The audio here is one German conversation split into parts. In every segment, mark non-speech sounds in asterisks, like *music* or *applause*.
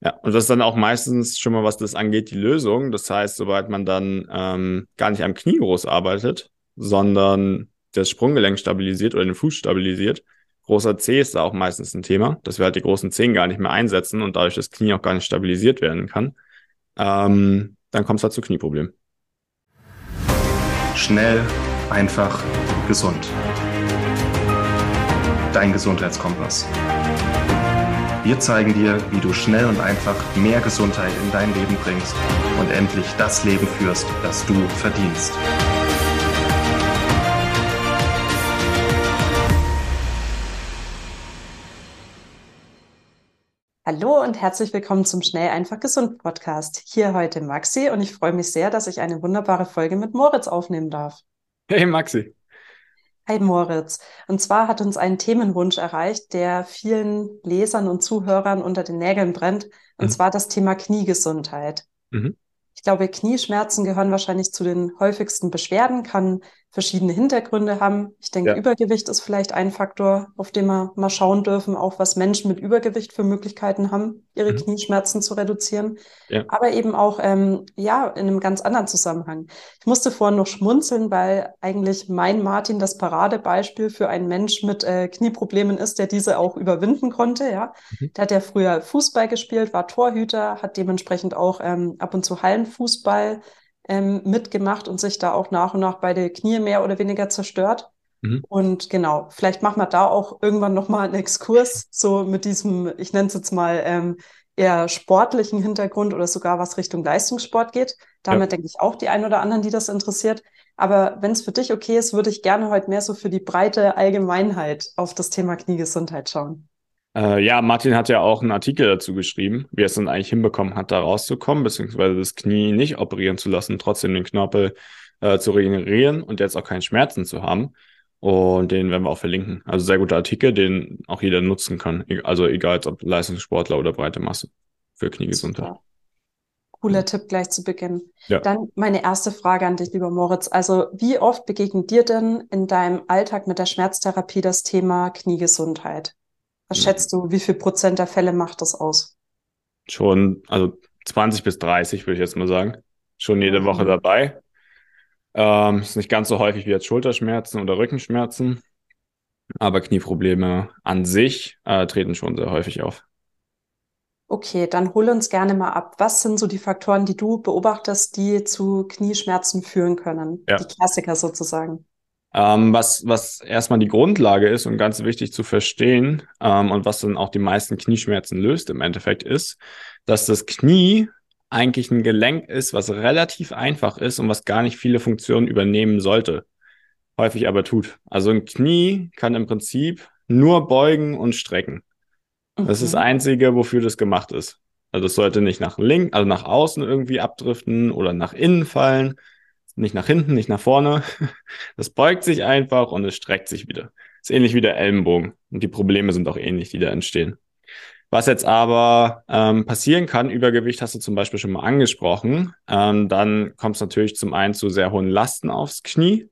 Ja, und das ist dann auch meistens schon mal, was das angeht, die Lösung. Das heißt, sobald man dann ähm, gar nicht am Knie groß arbeitet, sondern das Sprunggelenk stabilisiert oder den Fuß stabilisiert, großer C ist da auch meistens ein Thema, dass wir halt die großen Zehen gar nicht mehr einsetzen und dadurch das Knie auch gar nicht stabilisiert werden kann, ähm, dann kommt es halt zu Knieproblemen. Schnell, einfach, gesund. Dein Gesundheitskompass. Wir zeigen dir, wie du schnell und einfach mehr Gesundheit in dein Leben bringst und endlich das Leben führst, das du verdienst. Hallo und herzlich willkommen zum Schnell einfach gesund Podcast. Hier heute Maxi und ich freue mich sehr, dass ich eine wunderbare Folge mit Moritz aufnehmen darf. Hey Maxi. Hi Moritz. Und zwar hat uns ein Themenwunsch erreicht, der vielen Lesern und Zuhörern unter den Nägeln brennt, und mhm. zwar das Thema Kniegesundheit. Mhm. Ich glaube, Knieschmerzen gehören wahrscheinlich zu den häufigsten Beschwerden, kann verschiedene Hintergründe haben. Ich denke, ja. Übergewicht ist vielleicht ein Faktor, auf den wir mal schauen dürfen, auch was Menschen mit Übergewicht für Möglichkeiten haben, ihre mhm. Knieschmerzen zu reduzieren. Ja. Aber eben auch, ähm, ja, in einem ganz anderen Zusammenhang. Ich musste vorhin noch schmunzeln, weil eigentlich mein Martin das Paradebeispiel für einen Mensch mit äh, Knieproblemen ist, der diese auch überwinden konnte, ja. Mhm. Der hat ja früher Fußball gespielt, war Torhüter, hat dementsprechend auch ähm, ab und zu Hallenfußball ähm, mitgemacht und sich da auch nach und nach beide Knie mehr oder weniger zerstört. Mhm. Und genau, vielleicht machen wir da auch irgendwann nochmal einen Exkurs, so mit diesem, ich nenne es jetzt mal, ähm, eher sportlichen Hintergrund oder sogar was Richtung Leistungssport geht. Damit ja. denke ich auch die ein oder anderen, die das interessiert. Aber wenn es für dich okay ist, würde ich gerne heute mehr so für die breite Allgemeinheit auf das Thema Kniegesundheit schauen. Äh, ja, Martin hat ja auch einen Artikel dazu geschrieben, wie er es dann eigentlich hinbekommen hat, da rauszukommen, beziehungsweise das Knie nicht operieren zu lassen, trotzdem den Knorpel äh, zu regenerieren und jetzt auch keine Schmerzen zu haben. Und den werden wir auch verlinken. Also sehr guter Artikel, den auch jeder nutzen kann. Also egal ob Leistungssportler oder breite Masse für Kniegesundheit. Super. Cooler Tipp gleich zu Beginn. Ja. Dann meine erste Frage an dich, lieber Moritz. Also wie oft begegnet dir denn in deinem Alltag mit der Schmerztherapie das Thema Kniegesundheit? Was schätzt du, wie viel Prozent der Fälle macht das aus? Schon, also 20 bis 30 würde ich jetzt mal sagen. Schon jede Woche mhm. dabei. Ähm, ist nicht ganz so häufig wie jetzt Schulterschmerzen oder Rückenschmerzen, aber Knieprobleme an sich äh, treten schon sehr häufig auf. Okay, dann hol uns gerne mal ab. Was sind so die Faktoren, die du beobachtest, die zu Knieschmerzen führen können? Ja. Die Klassiker sozusagen. Ähm, was, was erstmal die Grundlage ist und ganz wichtig zu verstehen ähm, und was dann auch die meisten Knieschmerzen löst im Endeffekt ist, dass das Knie eigentlich ein Gelenk ist, was relativ einfach ist und was gar nicht viele Funktionen übernehmen sollte, häufig aber tut. Also ein Knie kann im Prinzip nur beugen und strecken. Das ist das mhm. Einzige, wofür das gemacht ist. Also es sollte nicht nach links, also nach außen irgendwie abdriften oder nach innen fallen, nicht nach hinten, nicht nach vorne. *laughs* Das beugt sich einfach und es streckt sich wieder. Ist ähnlich wie der Ellenbogen. Und die Probleme sind auch ähnlich, die da entstehen. Was jetzt aber ähm, passieren kann, Übergewicht hast du zum Beispiel schon mal angesprochen, ähm, dann kommt es natürlich zum einen zu sehr hohen Lasten aufs Knie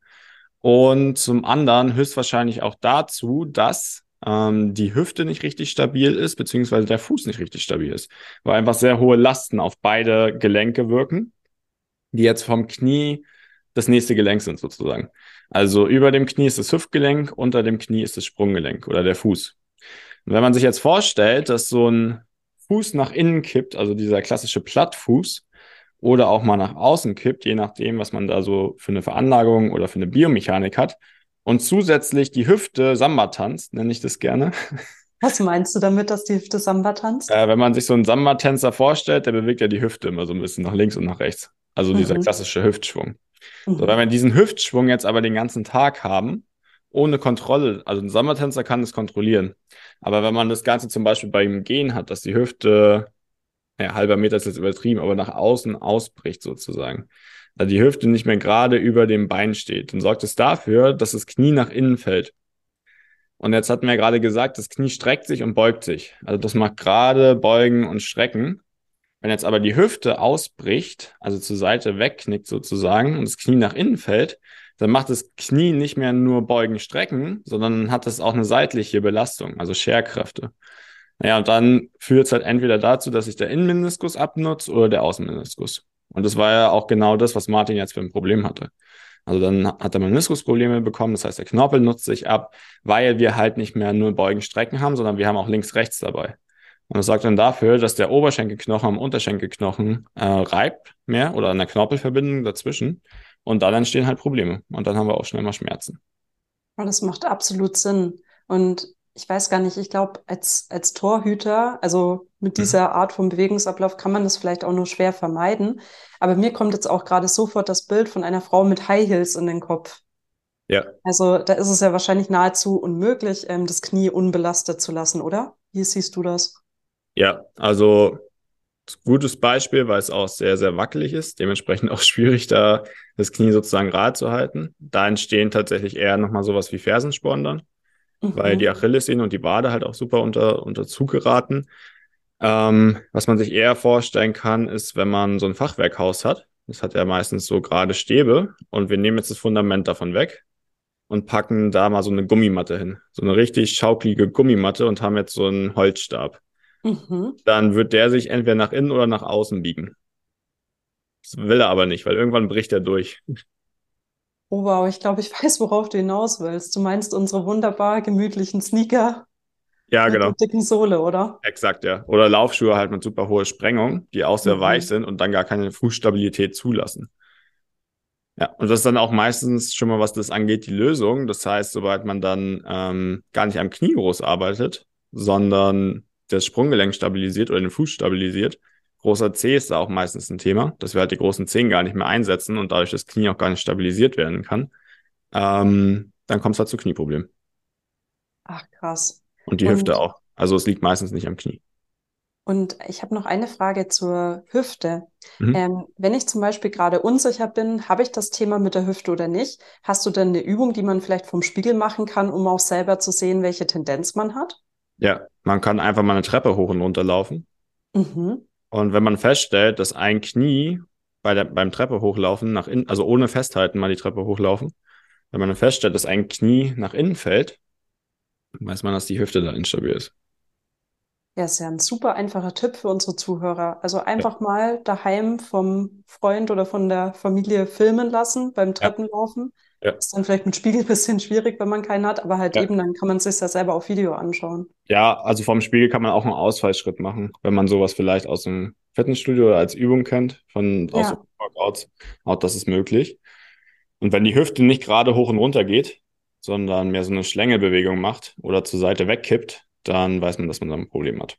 und zum anderen höchstwahrscheinlich auch dazu, dass ähm, die Hüfte nicht richtig stabil ist, beziehungsweise der Fuß nicht richtig stabil ist, weil einfach sehr hohe Lasten auf beide Gelenke wirken, die jetzt vom Knie das nächste Gelenk sind sozusagen. Also über dem Knie ist das Hüftgelenk, unter dem Knie ist das Sprunggelenk oder der Fuß. Und wenn man sich jetzt vorstellt, dass so ein Fuß nach innen kippt, also dieser klassische Plattfuß, oder auch mal nach außen kippt, je nachdem, was man da so für eine Veranlagung oder für eine Biomechanik hat, und zusätzlich die Hüfte Samba tanzt, nenne ich das gerne. *laughs* Was meinst du damit, dass die Hüfte Samba tanzt? Äh, wenn man sich so einen Samba-Tänzer vorstellt, der bewegt ja die Hüfte immer so ein bisschen nach links und nach rechts. Also mhm. dieser klassische Hüftschwung. So, wenn wir diesen Hüftschwung jetzt aber den ganzen Tag haben, ohne Kontrolle, also ein Sommertänzer kann es kontrollieren. Aber wenn man das Ganze zum Beispiel beim Gehen hat, dass die Hüfte, ja, halber Meter ist jetzt übertrieben, aber nach außen ausbricht sozusagen. Also die Hüfte nicht mehr gerade über dem Bein steht, dann sorgt es dafür, dass das Knie nach innen fällt. Und jetzt hatten wir gerade gesagt, das Knie streckt sich und beugt sich. Also das macht gerade beugen und strecken. Wenn jetzt aber die Hüfte ausbricht, also zur Seite wegknickt sozusagen und das Knie nach innen fällt, dann macht das Knie nicht mehr nur beugen, strecken, sondern hat es auch eine seitliche Belastung, also Scherkräfte. Naja, und dann führt es halt entweder dazu, dass sich der Innenmeniskus abnutzt oder der Außenmeniskus. Und das war ja auch genau das, was Martin jetzt für ein Problem hatte. Also dann hat er Meniskusprobleme bekommen, das heißt, der Knorpel nutzt sich ab, weil wir halt nicht mehr nur Beugen, Strecken haben, sondern wir haben auch links, rechts dabei. Und das sorgt dann dafür, dass der Oberschenkelknochen am Unterschenkelknochen äh, reibt mehr oder an der Knorpelverbindung dazwischen. Und dann entstehen halt Probleme. Und dann haben wir auch schnell mal Schmerzen. Und das macht absolut Sinn. Und ich weiß gar nicht, ich glaube, als, als Torhüter, also mit mhm. dieser Art von Bewegungsablauf kann man das vielleicht auch nur schwer vermeiden. Aber mir kommt jetzt auch gerade sofort das Bild von einer Frau mit High Heels in den Kopf. Ja. Also da ist es ja wahrscheinlich nahezu unmöglich, ähm, das Knie unbelastet zu lassen, oder? Wie siehst du das? Ja, also gutes Beispiel, weil es auch sehr, sehr wackelig ist, dementsprechend *laughs* auch schwierig, da das Knie sozusagen gerade zu halten. Da entstehen tatsächlich eher nochmal sowas wie Fersensporn dann mhm. weil die Achillessehne und die Wade halt auch super unter, unter Zug geraten. Ähm, was man sich eher vorstellen kann, ist, wenn man so ein Fachwerkhaus hat. Das hat ja meistens so gerade Stäbe und wir nehmen jetzt das Fundament davon weg und packen da mal so eine Gummimatte hin. So eine richtig schaukelige Gummimatte und haben jetzt so einen Holzstab. Mhm. Dann wird der sich entweder nach innen oder nach außen biegen. Das will er aber nicht, weil irgendwann bricht er durch. Oh wow, ich glaube, ich weiß, worauf du hinaus willst. Du meinst unsere wunderbar gemütlichen Sneaker ja, mit genau. der dicken Sohle, oder? Exakt, ja. Oder Laufschuhe halt mit super hoher Sprengung, die auch sehr mhm. weich sind und dann gar keine Fußstabilität zulassen. Ja, und das ist dann auch meistens schon mal, was das angeht, die Lösung. Das heißt, sobald man dann ähm, gar nicht am Knie groß arbeitet, sondern das Sprunggelenk stabilisiert oder den Fuß stabilisiert, Großer C ist da auch meistens ein Thema, dass wir halt die großen Zehen gar nicht mehr einsetzen und dadurch das Knie auch gar nicht stabilisiert werden kann. Ähm, dann kommt es halt zu Knieproblemen. Ach, krass. Und die und, Hüfte auch. Also es liegt meistens nicht am Knie. Und ich habe noch eine Frage zur Hüfte. Mhm. Ähm, wenn ich zum Beispiel gerade unsicher bin, habe ich das Thema mit der Hüfte oder nicht? Hast du denn eine Übung, die man vielleicht vom Spiegel machen kann, um auch selber zu sehen, welche Tendenz man hat? Ja, man kann einfach mal eine Treppe hoch und runter laufen. Mhm. Und wenn man feststellt, dass ein Knie bei der, beim Treppe hochlaufen nach innen, also ohne Festhalten mal die Treppe hochlaufen, wenn man feststellt, dass ein Knie nach innen fällt, weiß man, dass die Hüfte da instabil ist. Ja, ist ja ein super einfacher Tipp für unsere Zuhörer. Also einfach ja. mal daheim vom Freund oder von der Familie filmen lassen beim Treppenlaufen. Ja. Ist dann vielleicht mit Spiegel ein bisschen schwierig, wenn man keinen hat, aber halt ja. eben, dann kann man sich das selber auf Video anschauen. Ja, also vom Spiegel kann man auch einen Ausfallschritt machen, wenn man sowas vielleicht aus dem Fitnessstudio oder als Übung kennt, von aus ja. Workouts. Auch das ist möglich. Und wenn die Hüfte nicht gerade hoch und runter geht, sondern mehr so eine Schlängelbewegung macht oder zur Seite wegkippt, dann weiß man, dass man da ein Problem hat.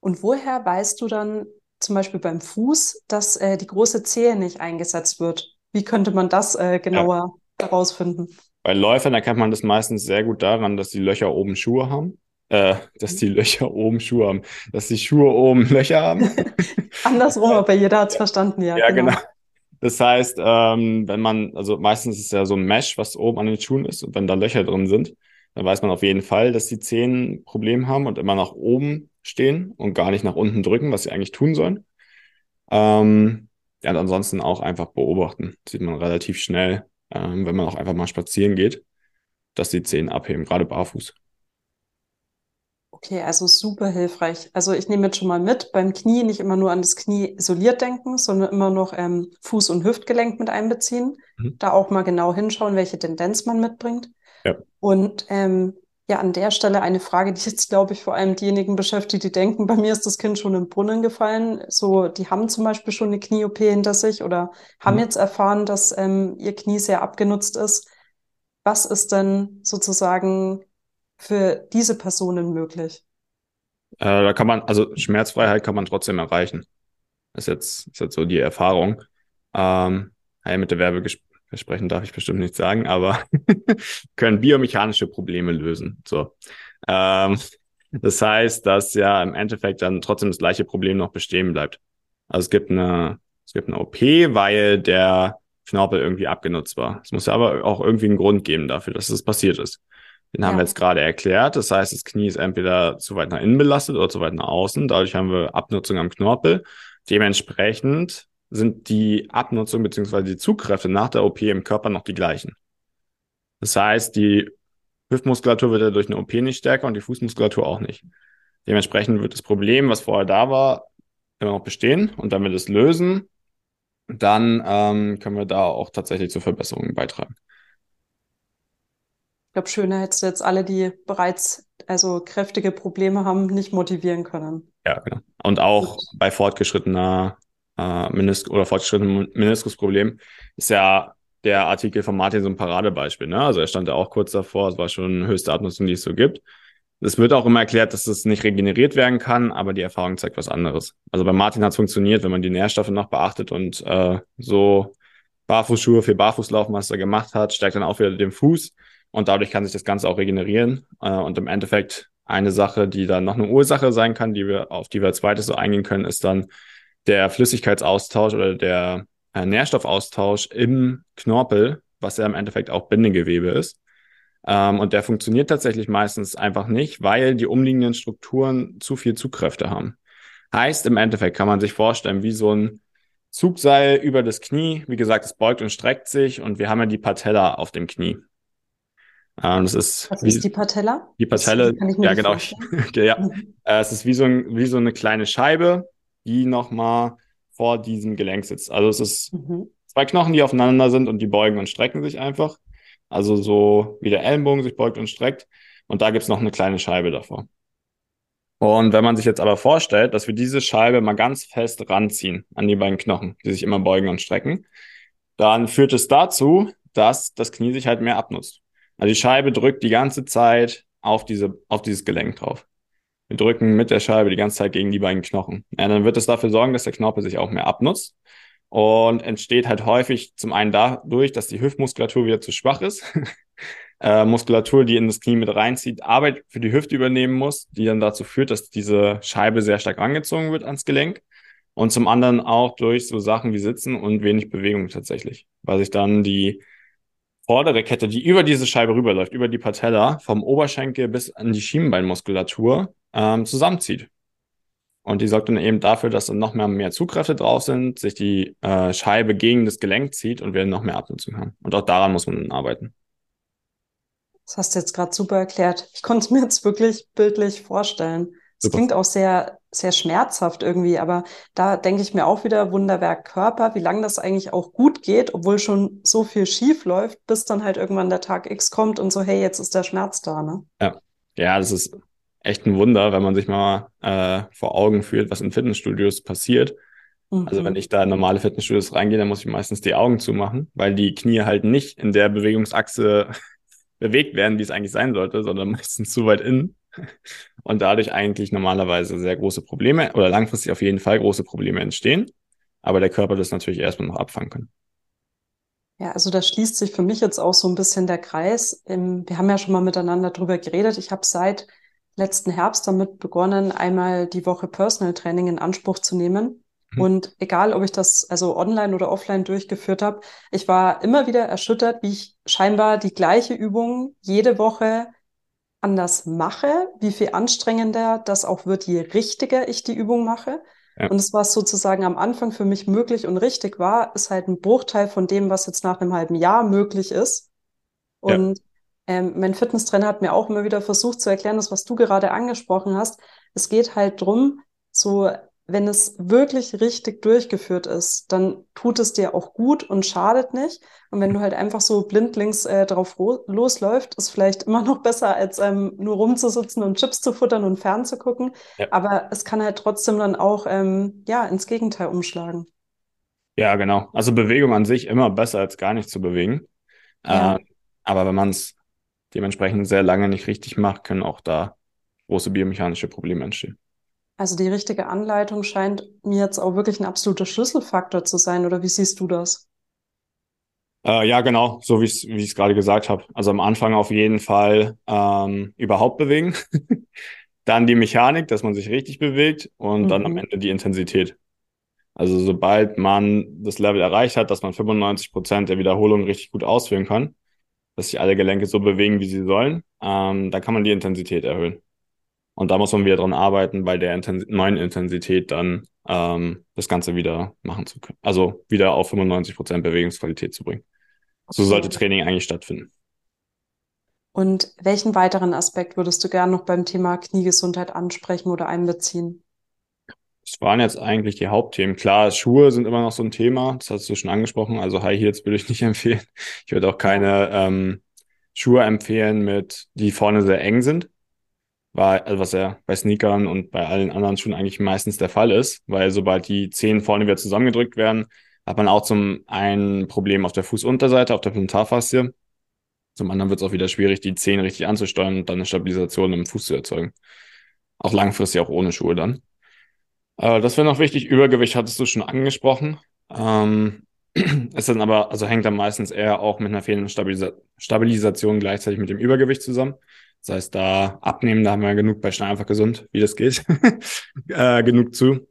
Und woher weißt du dann zum Beispiel beim Fuß, dass äh, die große Zehe nicht eingesetzt wird? Wie könnte man das äh, genauer ja. herausfinden? Bei Läufern erkennt man das meistens sehr gut daran, dass die Löcher oben Schuhe haben. Äh, dass die Löcher oben Schuhe haben. Dass die Schuhe oben Löcher haben. *laughs* Andersrum, aber jeder hat es verstanden, ja. Ja, genau. genau. Das heißt, ähm, wenn man, also meistens ist es ja so ein Mesh, was oben an den Schuhen ist, und wenn da Löcher drin sind, dann weiß man auf jeden Fall, dass die Zehen ein Problem haben und immer nach oben stehen und gar nicht nach unten drücken, was sie eigentlich tun sollen. Ähm, ja, und ansonsten auch einfach beobachten. Das sieht man relativ schnell, ähm, wenn man auch einfach mal spazieren geht, dass die Zehen abheben, gerade barfuß. Okay, also super hilfreich. Also ich nehme jetzt schon mal mit, beim Knie nicht immer nur an das Knie isoliert denken, sondern immer noch ähm, Fuß- und Hüftgelenk mit einbeziehen. Mhm. Da auch mal genau hinschauen, welche Tendenz man mitbringt. Ja. Und ähm, ja, an der Stelle eine Frage, die jetzt, glaube ich, vor allem diejenigen beschäftigt, die denken, bei mir ist das Kind schon im Brunnen gefallen. So, die haben zum Beispiel schon eine Knie-OP hinter sich oder haben mhm. jetzt erfahren, dass ähm, ihr Knie sehr abgenutzt ist. Was ist denn sozusagen für diese Personen möglich? Äh, da kann man, also Schmerzfreiheit kann man trotzdem erreichen. Das ist jetzt, ist jetzt so die Erfahrung. Ähm, hey, mit der Werbegespräch Versprechen darf ich bestimmt nicht sagen, aber *laughs* können biomechanische Probleme lösen. So. Ähm, das heißt, dass ja im Endeffekt dann trotzdem das gleiche Problem noch bestehen bleibt. Also es gibt eine, es gibt eine OP, weil der Knorpel irgendwie abgenutzt war. Es muss aber auch irgendwie einen Grund geben dafür, dass das passiert ist. Den ja. haben wir jetzt gerade erklärt. Das heißt, das Knie ist entweder zu weit nach innen belastet oder zu weit nach außen. Dadurch haben wir Abnutzung am Knorpel. Dementsprechend sind die Abnutzung bzw. die Zugkräfte nach der OP im Körper noch die gleichen. Das heißt, die Hüftmuskulatur wird ja durch eine OP nicht stärker und die Fußmuskulatur auch nicht. Dementsprechend wird das Problem, was vorher da war, immer noch bestehen. Und wenn wir das lösen, dann ähm, können wir da auch tatsächlich zu Verbesserungen beitragen. Ich glaube, schöner hättest du jetzt alle, die bereits also kräftige Probleme haben, nicht motivieren können. Ja, genau. Und auch bei fortgeschrittener äh, Menis oder fortgeschrittenem Meniskusproblem ist ja der Artikel von Martin so ein Paradebeispiel. Ne? Also er stand ja auch kurz davor, es war schon höchste Abnutzung, die es so gibt. Es wird auch immer erklärt, dass es nicht regeneriert werden kann, aber die Erfahrung zeigt was anderes. Also bei Martin hat es funktioniert, wenn man die Nährstoffe noch beachtet und äh, so Barfußschuhe für Barfußlaufen, was er gemacht hat, stärkt dann auch wieder den Fuß und dadurch kann sich das Ganze auch regenerieren. Äh, und im Endeffekt eine Sache, die dann noch eine Ursache sein kann, die wir, auf die wir als zweites so eingehen können, ist dann der Flüssigkeitsaustausch oder der äh, Nährstoffaustausch im Knorpel, was ja im Endeffekt auch Bindegewebe ist. Ähm, und der funktioniert tatsächlich meistens einfach nicht, weil die umliegenden Strukturen zu viel Zugkräfte haben. Heißt, im Endeffekt kann man sich vorstellen, wie so ein Zugseil über das Knie. Wie gesagt, es beugt und streckt sich und wir haben ja die Patella auf dem Knie. Ähm, das ist Was wie, ist die Patella? Die Patelle, ja genau. *laughs* ja, mhm. äh, es ist wie so, ein, wie so eine kleine Scheibe, die nochmal vor diesem Gelenk sitzt. Also es ist mhm. zwei Knochen, die aufeinander sind und die beugen und strecken sich einfach. Also so wie der Ellenbogen sich beugt und streckt. Und da gibt's noch eine kleine Scheibe davor. Und wenn man sich jetzt aber vorstellt, dass wir diese Scheibe mal ganz fest ranziehen an die beiden Knochen, die sich immer beugen und strecken, dann führt es dazu, dass das Knie sich halt mehr abnutzt. Also die Scheibe drückt die ganze Zeit auf, diese, auf dieses Gelenk drauf. Wir drücken mit der Scheibe die ganze Zeit gegen die beiden Knochen. Ja, dann wird es dafür sorgen, dass der Knorpel sich auch mehr abnutzt und entsteht halt häufig zum einen dadurch, dass die Hüftmuskulatur wieder zu schwach ist. *laughs* äh, Muskulatur, die in das Knie mit reinzieht, Arbeit für die Hüfte übernehmen muss, die dann dazu führt, dass diese Scheibe sehr stark angezogen wird ans Gelenk. Und zum anderen auch durch so Sachen wie Sitzen und wenig Bewegung tatsächlich, weil sich dann die vordere Kette, die über diese Scheibe rüberläuft, über die Patella, vom Oberschenkel bis an die Schienbeinmuskulatur ähm, zusammenzieht. Und die sorgt dann eben dafür, dass dann noch mehr, mehr Zugkräfte drauf sind, sich die äh, Scheibe gegen das Gelenk zieht und wir noch mehr Abnutzung haben. Und auch daran muss man dann arbeiten. Das hast du jetzt gerade super erklärt. Ich konnte es mir jetzt wirklich bildlich vorstellen. Es klingt auch sehr, sehr schmerzhaft irgendwie, aber da denke ich mir auch wieder Wunderwerk Körper, wie lange das eigentlich auch gut geht, obwohl schon so viel schief läuft, bis dann halt irgendwann der Tag X kommt und so, hey, jetzt ist der Schmerz da, ne? Ja. Ja, das ist echt ein Wunder, wenn man sich mal äh, vor Augen führt, was in Fitnessstudios passiert. Mhm. Also wenn ich da in normale Fitnessstudios reingehe, dann muss ich meistens die Augen zumachen, weil die Knie halt nicht in der Bewegungsachse *laughs* bewegt werden, wie es eigentlich sein sollte, sondern *laughs* meistens zu weit innen. *laughs* Und dadurch eigentlich normalerweise sehr große Probleme oder langfristig auf jeden Fall große Probleme entstehen. Aber der Körper das natürlich erstmal noch abfangen kann. Ja, also da schließt sich für mich jetzt auch so ein bisschen der Kreis. Wir haben ja schon mal miteinander drüber geredet. Ich habe seit letzten Herbst damit begonnen, einmal die Woche Personal Training in Anspruch zu nehmen. Mhm. Und egal, ob ich das also online oder offline durchgeführt habe, ich war immer wieder erschüttert, wie ich scheinbar die gleiche Übung jede Woche anders mache, wie viel anstrengender das auch wird, je richtiger ich die Übung mache. Ja. Und es, was sozusagen am Anfang für mich möglich und richtig war, ist halt ein Bruchteil von dem, was jetzt nach einem halben Jahr möglich ist. Und ja. Ähm, mein Fitnesstrainer hat mir auch immer wieder versucht zu erklären, das, was du gerade angesprochen hast. Es geht halt drum, so, wenn es wirklich richtig durchgeführt ist, dann tut es dir auch gut und schadet nicht. Und wenn du halt einfach so blindlings äh, drauf losläuft, ist vielleicht immer noch besser, als ähm, nur rumzusitzen und Chips zu futtern und fernzugucken. Ja. Aber es kann halt trotzdem dann auch ähm, ja ins Gegenteil umschlagen. Ja, genau. Also Bewegung an sich immer besser als gar nicht zu bewegen. Ja. Äh, aber wenn man es dementsprechend sehr lange nicht richtig macht, können auch da große biomechanische Probleme entstehen. Also die richtige Anleitung scheint mir jetzt auch wirklich ein absoluter Schlüsselfaktor zu sein, oder wie siehst du das? Äh, ja, genau, so wie ich es gerade gesagt habe. Also am Anfang auf jeden Fall ähm, überhaupt bewegen, *laughs* dann die Mechanik, dass man sich richtig bewegt und mhm. dann am mhm. Ende die Intensität. Also sobald man das Level erreicht hat, dass man 95 Prozent der Wiederholung richtig gut ausführen kann, dass sich alle Gelenke so bewegen, wie sie sollen, ähm, da kann man die Intensität erhöhen. Und da muss man wieder dran arbeiten, bei der Intens neuen Intensität dann ähm, das Ganze wieder machen zu können. Also wieder auf 95 Prozent Bewegungsqualität zu bringen. So sollte Training eigentlich stattfinden. Und welchen weiteren Aspekt würdest du gerne noch beim Thema Kniegesundheit ansprechen oder einbeziehen? Das waren jetzt eigentlich die Hauptthemen. Klar, Schuhe sind immer noch so ein Thema, das hast du schon angesprochen. Also High Heels würde ich *laughs* nicht empfehlen. Ich würde auch keine ähm, Schuhe empfehlen, mit die vorne sehr eng sind. Weil, also was ja bei Sneakern und bei allen anderen Schuhen eigentlich meistens der Fall ist, weil sobald die Zehen vorne wieder zusammengedrückt werden, hat man auch zum einen Problem auf der Fußunterseite, auf der Plantarfaszie. Zum anderen wird es auch wieder schwierig, die Zehen richtig anzusteuern und dann eine Stabilisation im Fuß zu erzeugen. Auch langfristig auch ohne Schuhe dann. Äh, das wäre noch wichtig. Übergewicht hattest du schon angesprochen. Ähm, *clears throat* ist dann aber, also hängt dann meistens eher auch mit einer fehlenden Stabilisa Stabilisation gleichzeitig mit dem Übergewicht zusammen. Das heißt, da abnehmen, da haben wir genug bei Schnell einfach gesund, wie das geht, *laughs* äh, genug zu.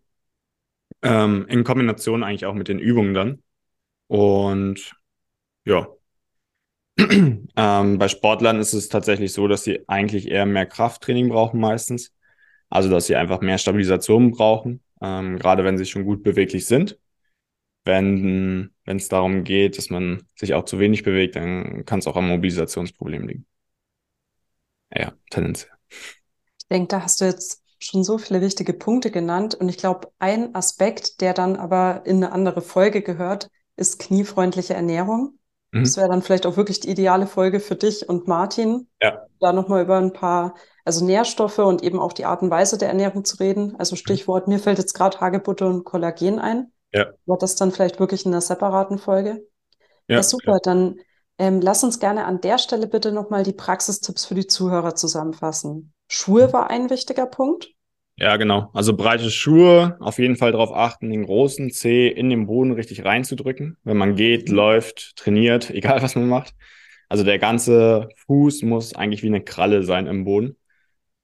Ähm, in Kombination eigentlich auch mit den Übungen dann. Und ja. *clears throat* ähm, bei Sportlern ist es tatsächlich so, dass sie eigentlich eher mehr Krafttraining brauchen meistens. Also, dass sie einfach mehr Stabilisation brauchen, ähm, gerade wenn sie schon gut beweglich sind. Wenn wenn es darum geht, dass man sich auch zu wenig bewegt, dann kann es auch am Mobilisationsproblem liegen. Ja, tendenziell. Ich denke, da hast du jetzt schon so viele wichtige Punkte genannt. Und ich glaube, ein Aspekt, der dann aber in eine andere Folge gehört, ist kniefreundliche Ernährung. Mhm. Das wäre dann vielleicht auch wirklich die ideale Folge für dich und Martin, ja. da nochmal über ein paar, also Nährstoffe und eben auch die Art und Weise der Ernährung zu reden. Also Stichwort, mir fällt jetzt gerade Hagebutte und Kollagen ein. Ja. Aber das dann vielleicht wirklich in einer separaten Folge. Ja, ja super. Ja. Dann ähm, lass uns gerne an der Stelle bitte nochmal die Praxistipps für die Zuhörer zusammenfassen. Schuhe war ein wichtiger Punkt. Ja, genau. Also breite Schuhe, auf jeden Fall darauf achten, den großen Zeh in den Boden richtig reinzudrücken. Wenn man geht, mhm. läuft, trainiert, *laughs* egal was man macht. Also der ganze Fuß muss eigentlich wie eine Kralle sein im Boden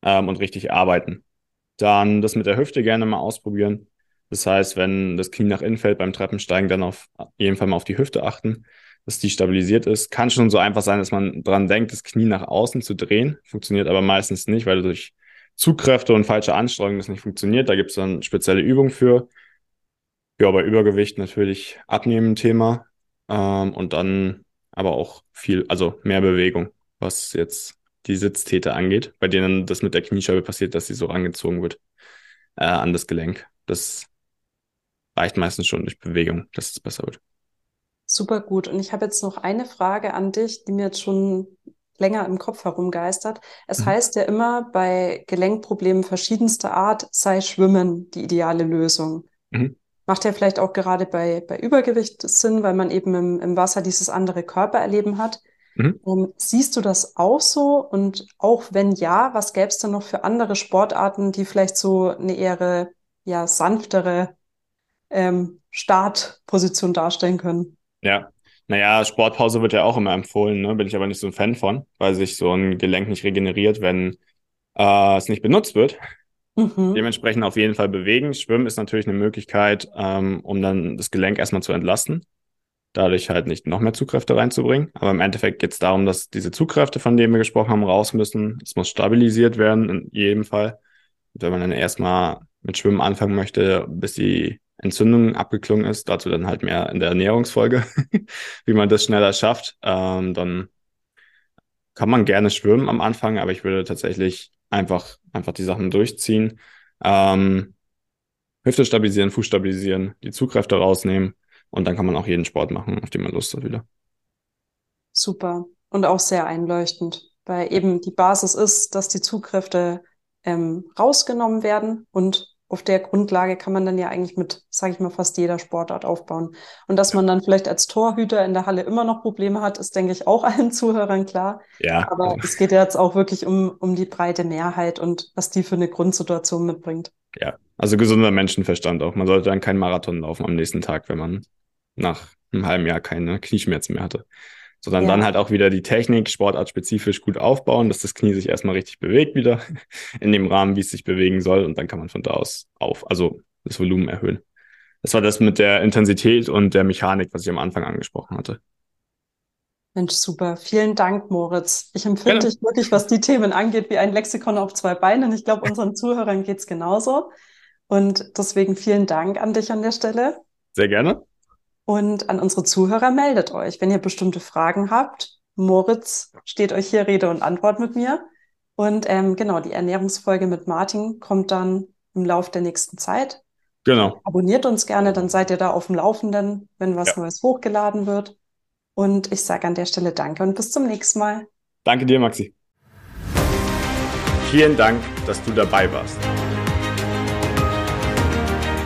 ähm, und richtig arbeiten. Dann das mit der Hüfte gerne mal ausprobieren. Das heißt, wenn das Knie nach innen fällt beim Treppensteigen, dann auf jeden Fall mal auf die Hüfte achten, dass die stabilisiert ist. Kann schon so einfach sein, dass man dran denkt, das Knie nach außen zu drehen. Funktioniert aber meistens nicht, weil durch Zugkräfte und falsche Anstrengung das nicht funktioniert. Da gibt es dann spezielle Übungen für. Ja, bei Übergewicht natürlich abnehmen Thema. Ähm, und dann aber auch viel, also mehr Bewegung, was jetzt die Sitztäter angeht, bei denen das mit der Kniescheibe passiert, dass sie so rangezogen wird äh, an das Gelenk. Das reicht meistens schon durch Bewegung, dass es besser wird. Super gut. Und ich habe jetzt noch eine Frage an dich, die mir jetzt schon länger im Kopf herumgeistert. Es mhm. heißt ja immer, bei Gelenkproblemen verschiedenster Art sei Schwimmen die ideale Lösung. Mhm. Macht ja vielleicht auch gerade bei, bei Übergewicht Sinn, weil man eben im, im Wasser dieses andere Körpererleben hat. Mhm. Ähm, siehst du das auch so? Und auch wenn ja, was gäbe es denn noch für andere Sportarten, die vielleicht so eine eher ja, sanftere ähm, Startposition darstellen können. Ja, naja, Sportpause wird ja auch immer empfohlen, ne? bin ich aber nicht so ein Fan von, weil sich so ein Gelenk nicht regeneriert, wenn äh, es nicht benutzt wird. Mhm. Dementsprechend auf jeden Fall bewegen. Schwimmen ist natürlich eine Möglichkeit, ähm, um dann das Gelenk erstmal zu entlasten. Dadurch halt nicht noch mehr Zugkräfte reinzubringen. Aber im Endeffekt geht es darum, dass diese Zugkräfte, von denen wir gesprochen haben, raus müssen. Es muss stabilisiert werden, in jedem Fall. Und wenn man dann erstmal mit Schwimmen anfangen möchte, bis die Entzündung abgeklungen ist, dazu dann halt mehr in der Ernährungsfolge, *laughs* wie man das schneller schafft, ähm, dann kann man gerne schwimmen am Anfang, aber ich würde tatsächlich einfach, einfach die Sachen durchziehen. Ähm, Hüfte stabilisieren, Fuß stabilisieren, die Zugkräfte rausnehmen und dann kann man auch jeden Sport machen, auf den man Lust hat wieder. Super und auch sehr einleuchtend, weil eben die Basis ist, dass die Zugkräfte ähm, rausgenommen werden und auf der Grundlage kann man dann ja eigentlich mit, sage ich mal, fast jeder Sportart aufbauen. Und dass man dann vielleicht als Torhüter in der Halle immer noch Probleme hat, ist, denke ich, auch *laughs* allen Zuhörern klar. Ja. Aber es geht ja jetzt auch wirklich um, um die breite Mehrheit und was die für eine Grundsituation mitbringt. Ja, also gesunder Menschenverstand auch. Man sollte dann keinen Marathon laufen am nächsten Tag, wenn man nach einem halben Jahr keine Knieschmerzen mehr hatte sondern ja. dann halt auch wieder die Technik sportartspezifisch gut aufbauen, dass das Knie sich erstmal richtig bewegt wieder *laughs* in dem Rahmen, wie es sich bewegen soll und dann kann man von da aus auf, also das Volumen erhöhen. Das war das mit der Intensität und der Mechanik, was ich am Anfang angesprochen hatte. Mensch, super. Vielen Dank, Moritz. Ich empfinde dich wirklich, was die Themen angeht, wie ein Lexikon auf zwei Beinen. Ich glaube, unseren Zuhörern geht es genauso. Und deswegen vielen Dank an dich an der Stelle. Sehr gerne. Und an unsere Zuhörer meldet euch, wenn ihr bestimmte Fragen habt. Moritz steht euch hier Rede und Antwort mit mir. Und ähm, genau, die Ernährungsfolge mit Martin kommt dann im Laufe der nächsten Zeit. Genau. Abonniert uns gerne, dann seid ihr da auf dem Laufenden, wenn was ja. Neues hochgeladen wird. Und ich sage an der Stelle Danke und bis zum nächsten Mal. Danke dir, Maxi. Vielen Dank, dass du dabei warst.